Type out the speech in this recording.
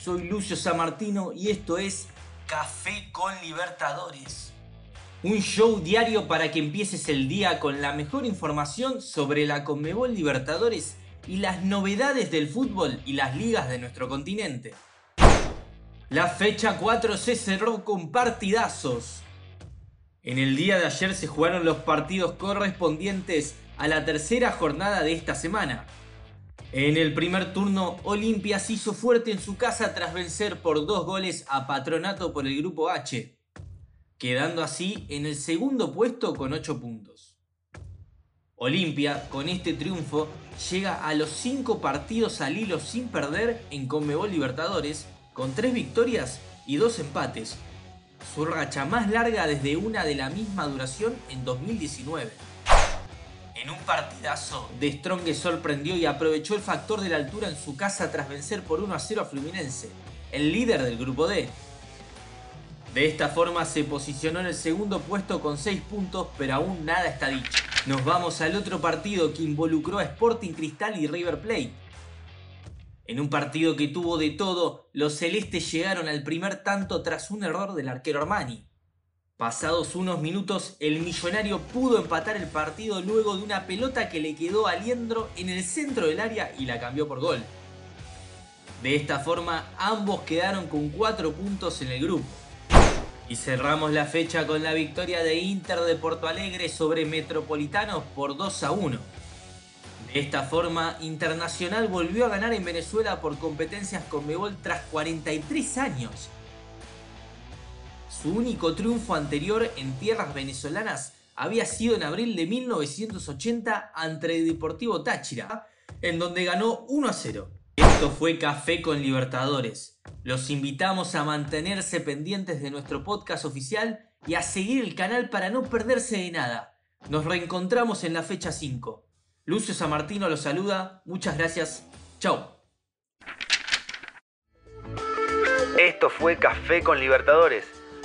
Soy Lucio Samartino y esto es Café con Libertadores. Un show diario para que empieces el día con la mejor información sobre la Conmebol Libertadores y las novedades del fútbol y las ligas de nuestro continente. La fecha 4 se cerró con partidazos. En el día de ayer se jugaron los partidos correspondientes a la tercera jornada de esta semana. En el primer turno, Olimpia se hizo fuerte en su casa tras vencer por dos goles a Patronato por el grupo H, quedando así en el segundo puesto con 8 puntos. Olimpia, con este triunfo, llega a los 5 partidos al hilo sin perder en Conmebol Libertadores, con 3 victorias y 2 empates, su racha más larga desde una de la misma duración en 2019. En un partidazo, De Strong sorprendió y aprovechó el factor de la altura en su casa tras vencer por 1 a 0 a Fluminense, el líder del grupo D. De esta forma se posicionó en el segundo puesto con 6 puntos, pero aún nada está dicho. Nos vamos al otro partido que involucró a Sporting Cristal y River Plate. En un partido que tuvo de todo, los celestes llegaron al primer tanto tras un error del arquero Armani. Pasados unos minutos, el millonario pudo empatar el partido luego de una pelota que le quedó a Liendro en el centro del área y la cambió por gol. De esta forma, ambos quedaron con 4 puntos en el grupo. Y cerramos la fecha con la victoria de Inter de Porto Alegre sobre Metropolitanos por 2 a 1. De esta forma, Internacional volvió a ganar en Venezuela por competencias con Mebol tras 43 años su único triunfo anterior en tierras venezolanas había sido en abril de 1980 ante el Deportivo Táchira, en donde ganó 1 a 0. Esto fue Café con Libertadores. Los invitamos a mantenerse pendientes de nuestro podcast oficial y a seguir el canal para no perderse de nada. Nos reencontramos en la fecha 5. Lucio Samartino los saluda, muchas gracias, chao. Esto fue Café con Libertadores